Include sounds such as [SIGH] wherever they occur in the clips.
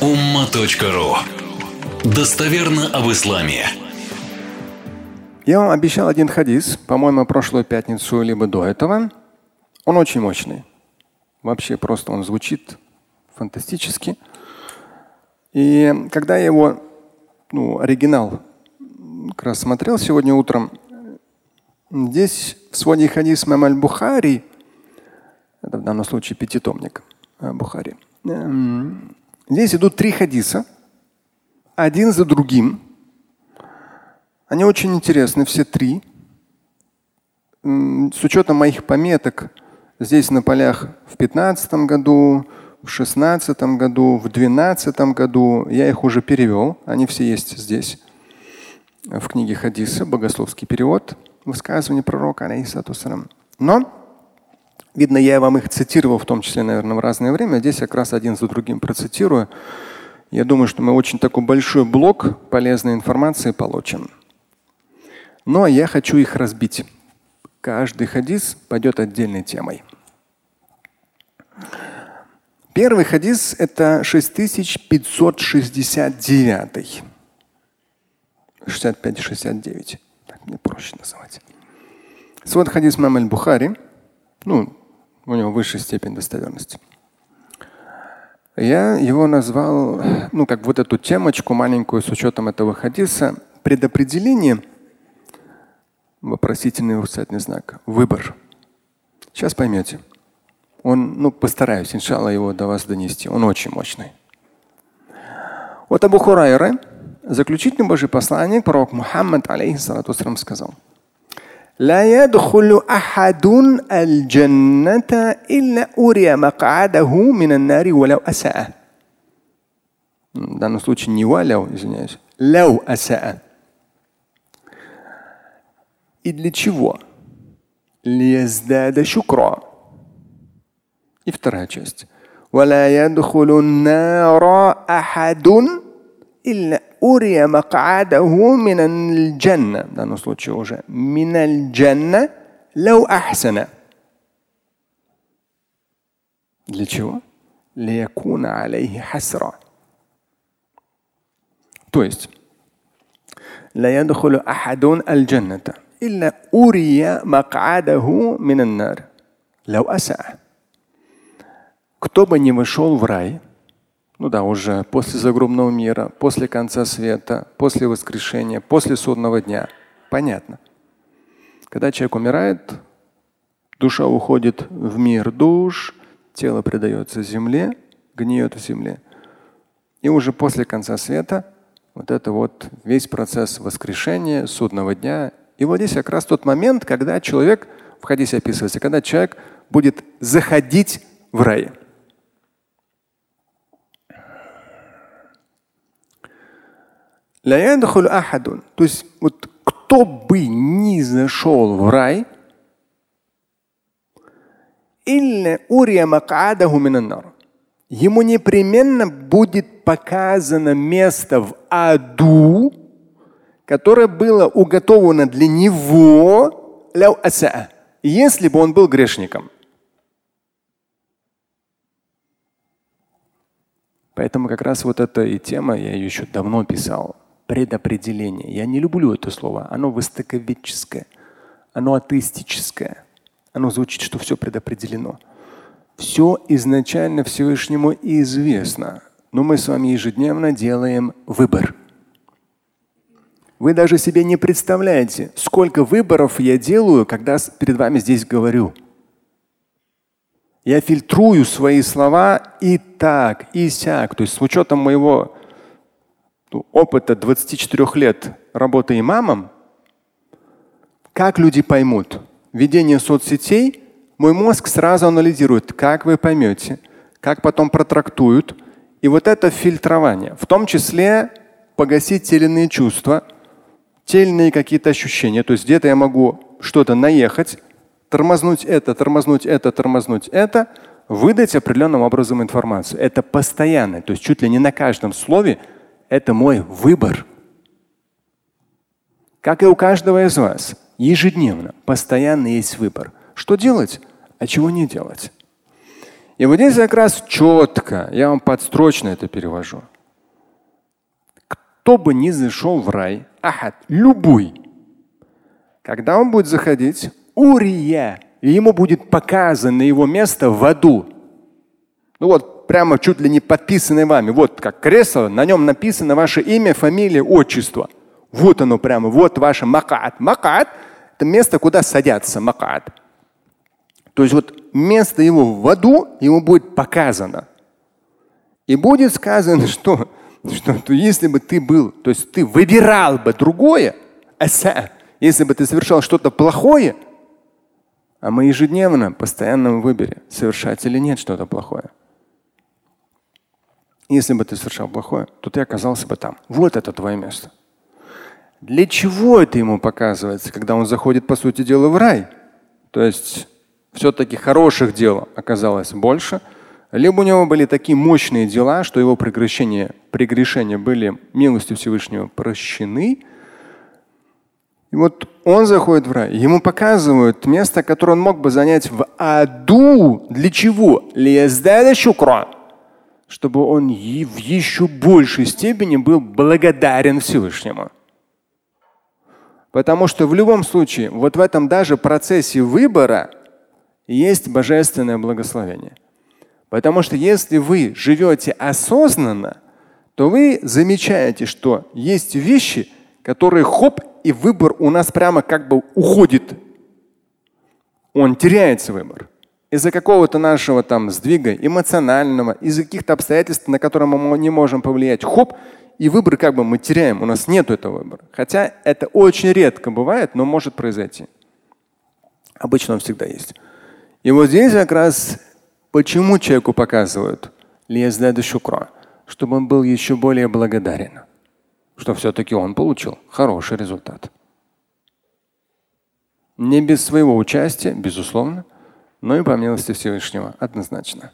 umma.ru Достоверно об исламе. Я вам обещал один хадис, по-моему, прошлую пятницу, либо до этого. Он очень мощный. Вообще просто он звучит фантастически. И когда я его, ну, оригинал как раз смотрел сегодня утром, здесь в своде хадис Мамаль Бухари, это в данном случае пятитомник э, Бухари, эм, здесь идут три хадиса, один за другим. Они очень интересны, все три. С учетом моих пометок здесь на полях в 2015 году, в шестнадцатом году, в двенадцатом году. Я их уже перевел. Они все есть здесь. В книге Хадиса, богословский перевод, высказывание пророка, Но, видно, я вам их цитировал, в том числе, наверное, в разное время. Здесь я как раз один за другим процитирую. Я думаю, что мы очень такой большой блок полезной информации получим. Но я хочу их разбить. Каждый хадис пойдет отдельной темой. Первый хадис – это 6569. 65-69. Так мне проще называть. Свод хадис Мам аль-Бухари. Ну, у него высшая степень достоверности. Я его назвал, ну, как вот эту темочку маленькую с учетом этого хадиса, предопределение, вопросительный восклицательный знак, выбор. Сейчас поймете. Он, ну, постараюсь, иншалла, его до вас донести. Он очень мощный. Вот Абу Хурайра, заключительный Божий посланник, пророк Мухаммад, алейхиссалату сказал. لا يدخل أحد الجنة إلا أري مقعده من النار ولو أساء. В данном случае не валяу, извиняюсь. Ляу асаа. И для чего? Лияздада шукра. И вторая часть. ولا يدخل النار أحد إلا أري مقعده من الجنة в данном случае уже من الجنة لو أحسن для чего? ليكون عليه حسرة то есть لا يدخل أحد الجنة إلا أري مقعده من النار لو أساء Кто бы не вышел в рай, ну да, уже после загробного мира, после конца света, после воскрешения, после судного дня, понятно. Когда человек умирает, душа уходит в мир душ, тело предается земле, гниет в земле. И уже после конца света вот это вот весь процесс воскрешения, судного дня. И вот здесь как раз тот момент, когда человек, в хадисе описывается, когда человек будет заходить в рай. То есть вот кто бы ни зашел в рай, ему непременно будет показано место в аду, которое было уготовано для него, если бы он был грешником. Поэтому как раз вот эта и тема, я ее еще давно писал предопределение. Я не люблю это слово. Оно востоковедческое, оно атеистическое. Оно звучит, что все предопределено. Все изначально Всевышнему известно. Но мы с вами ежедневно делаем выбор. Вы даже себе не представляете, сколько выборов я делаю, когда перед вами здесь говорю. Я фильтрую свои слова и так, и сяк. То есть с учетом моего опыта 24 лет работы имамом, как люди поймут? Ведение соцсетей, мой мозг сразу анализирует, как вы поймете, как потом протрактуют. И вот это фильтрование, в том числе погасить те или иные чувства, те какие-то ощущения. То есть где-то я могу что-то наехать, тормознуть это, тормознуть это, тормознуть это, выдать определенным образом информацию. Это постоянно, то есть чуть ли не на каждом слове это мой выбор. Как и у каждого из вас, ежедневно, постоянно есть выбор. Что делать, а чего не делать. И вот здесь как раз четко, я вам подстрочно это перевожу. Кто бы ни зашел в рай, ахад, любой, когда он будет заходить, урия, ему будет показано его место в аду. Ну вот прямо чуть ли не подписанное вами. Вот как кресло, на нем написано ваше имя, фамилия, отчество. Вот оно прямо, вот ваше макат. Макат – это место, куда садятся макат. То есть вот место его в аду ему будет показано. И будет сказано, [LAUGHS] что, что, что если бы ты был, то есть ты выбирал бы другое, если бы ты совершал что-то плохое, а мы ежедневно, постоянно в выборе, совершать или нет что-то плохое. Если бы ты совершал плохое, то ты оказался бы там. Вот это твое место. Для чего это ему показывается, когда он заходит, по сути дела, в рай? То есть все-таки хороших дел оказалось больше, либо у него были такие мощные дела, что его прегрешения, прегрешения были милостью Всевышнего прощены. И вот он заходит в рай, ему показывают место, которое он мог бы занять в аду. Для чего? Чтобы он в еще большей степени был благодарен Всевышнему. Потому что в любом случае, вот в этом даже процессе выбора есть божественное благословение. Потому что если вы живете осознанно, то вы замечаете, что есть вещи, которые хоп, и выбор у нас прямо как бы уходит. Он теряется выбор. Из-за какого-то нашего там сдвига эмоционального, из-за каких-то обстоятельств, на которые мы не можем повлиять. Хоп, и выбор как бы мы теряем, у нас нет этого выбора. Хотя это очень редко бывает, но может произойти. Обычно он всегда есть. И вот здесь как раз почему человеку показывают шукра, чтобы он был еще более благодарен, что все-таки он получил хороший результат. Не без своего участия, безусловно, но и по милости Всевышнего однозначно.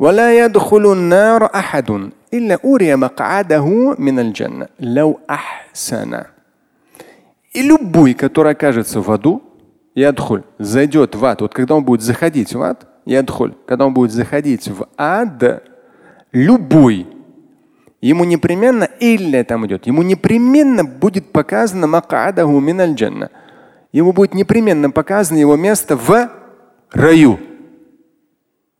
ولا يدخل النار أحد إلا أري مقعده من الجنة لو أحسن. И любой, который окажется в аду, ядхуль, зайдет в ад, вот когда он будет заходить в ад, ядхуль, когда он будет заходить в ад, любой, ему непременно, или там идет, ему непременно будет показано макадаху миналь джанна. Ему будет непременно показано его место в раю.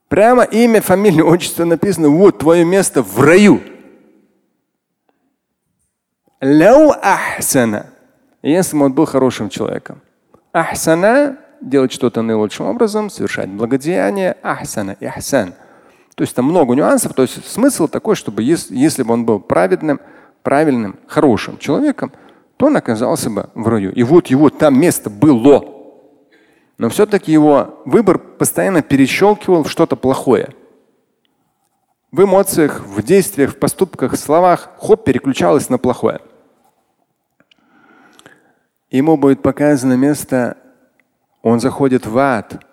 Прямо имя, фамилия, отчество написано, вот твое место в раю. Ляу ахсана. Если он был хорошим человеком. Ахсана – делать что-то наилучшим образом, совершать благодеяние. Ахсана, ихсан. То есть там много нюансов. То есть смысл такой, чтобы если, если бы он был праведным, правильным, хорошим человеком, то он оказался бы в раю. И вот его там место было. Но все-таки его выбор постоянно перещелкивал в что-то плохое. В эмоциях, в действиях, в поступках, в словах хоп переключалось на плохое ему будет показано место, он заходит в ад.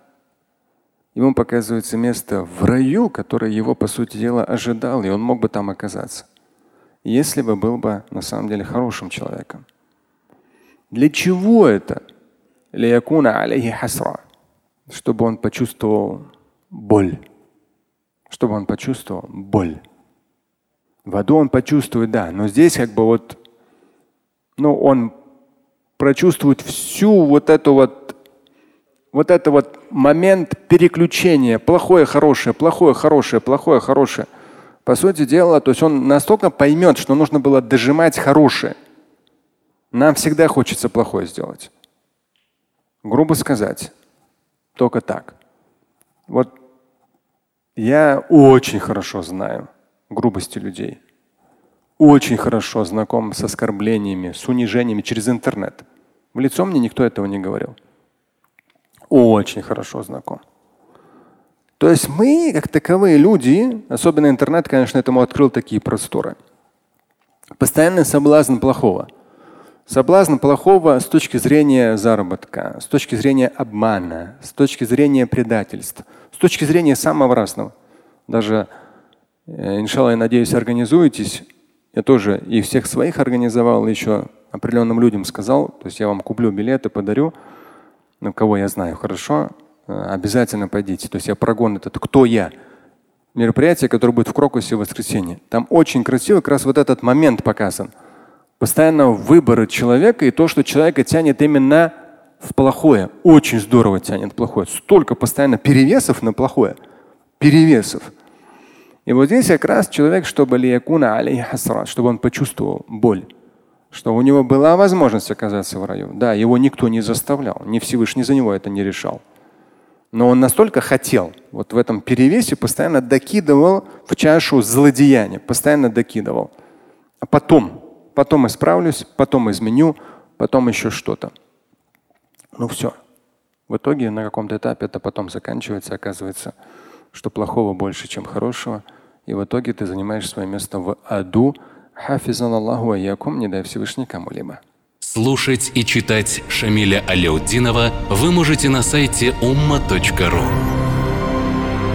Ему показывается место в раю, которое его, по сути дела, ожидал, и он мог бы там оказаться, если бы был бы на самом деле хорошим человеком. Для чего это? Чтобы он почувствовал боль. Чтобы он почувствовал боль. В аду он почувствует, да, но здесь как бы вот, ну, он прочувствовать всю вот эту вот вот это вот момент переключения плохое, хорошее, плохое, хорошее, плохое, хорошее. По сути дела, то есть он настолько поймет, что нужно было дожимать хорошее. Нам всегда хочется плохое сделать. Грубо сказать. Только так. Вот я очень хорошо знаю грубости людей. Очень хорошо знаком с оскорблениями, с унижениями через интернет. В лицо мне никто этого не говорил. Очень хорошо знаком. То есть мы, как таковые люди, особенно интернет, конечно, этому открыл такие просторы. Постоянный соблазн плохого. Соблазн плохого с точки зрения заработка, с точки зрения обмана, с точки зрения предательств, с точки зрения самого разного. Даже, э, иншалла, я надеюсь, организуетесь. Я тоже и всех своих организовал еще определенным людям сказал, то есть я вам куплю билеты, подарю, ну, кого я знаю хорошо, Э, обязательно пойдите. То есть я прогон этот «Кто я?» мероприятие, которое будет в Крокусе в воскресенье. Там очень красиво как раз вот этот момент показан. Постоянно выборы человека и то, что человека тянет именно в плохое. Очень здорово тянет плохое. Столько постоянно перевесов на плохое. Перевесов. И вот здесь как раз человек, чтобы чтобы он почувствовал боль, что у него была возможность оказаться в раю. Да, его никто не заставлял, ни Всевышний за него это не решал. Но он настолько хотел, вот в этом перевесе постоянно докидывал в чашу злодеяния, постоянно докидывал. А потом, потом исправлюсь, потом изменю, потом еще что-то. Ну все. В итоге на каком-то этапе это потом заканчивается, оказывается, что плохого больше, чем хорошего. И в итоге ты занимаешь свое место в аду. Хафизан Аллаху аякум, не дай Всевышний кому-либо. Слушать и читать Шамиля Аляутдинова вы можете на сайте umma.ru.